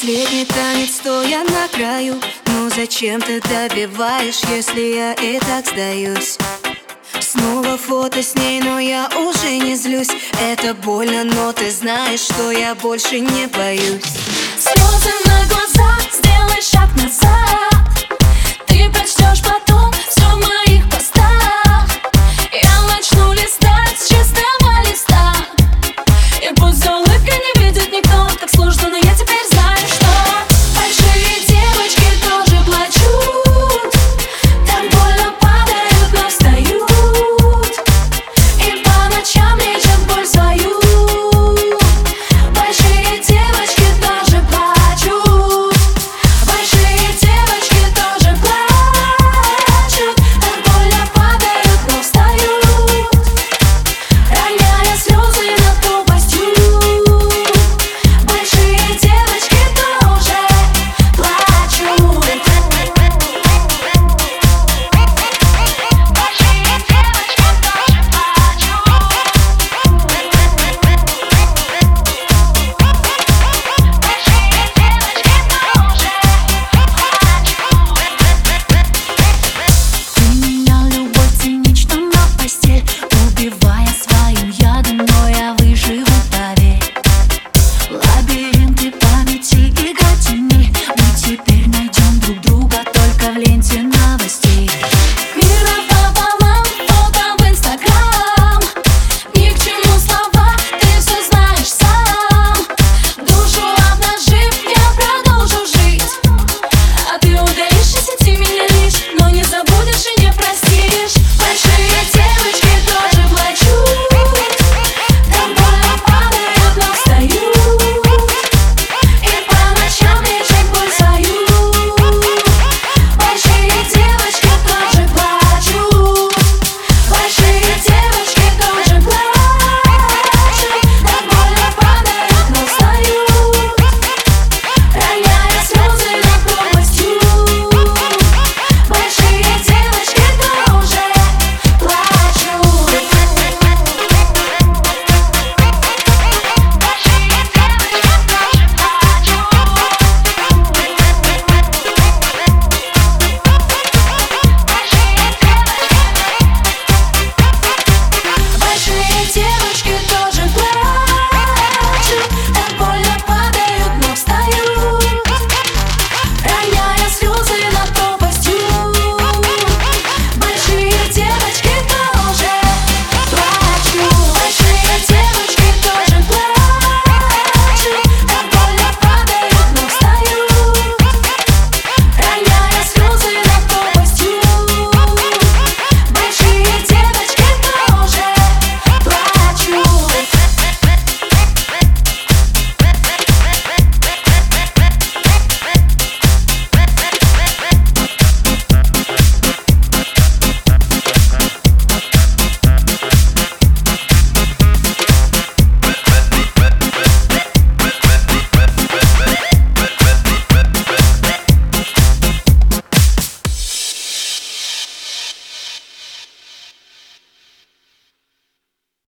Последний танец, стоя на краю. Ну зачем ты добиваешь, если я и так сдаюсь? Снова фото с ней, но я уже не злюсь. Это больно, но ты знаешь, что я больше не боюсь. Слезы на глазах.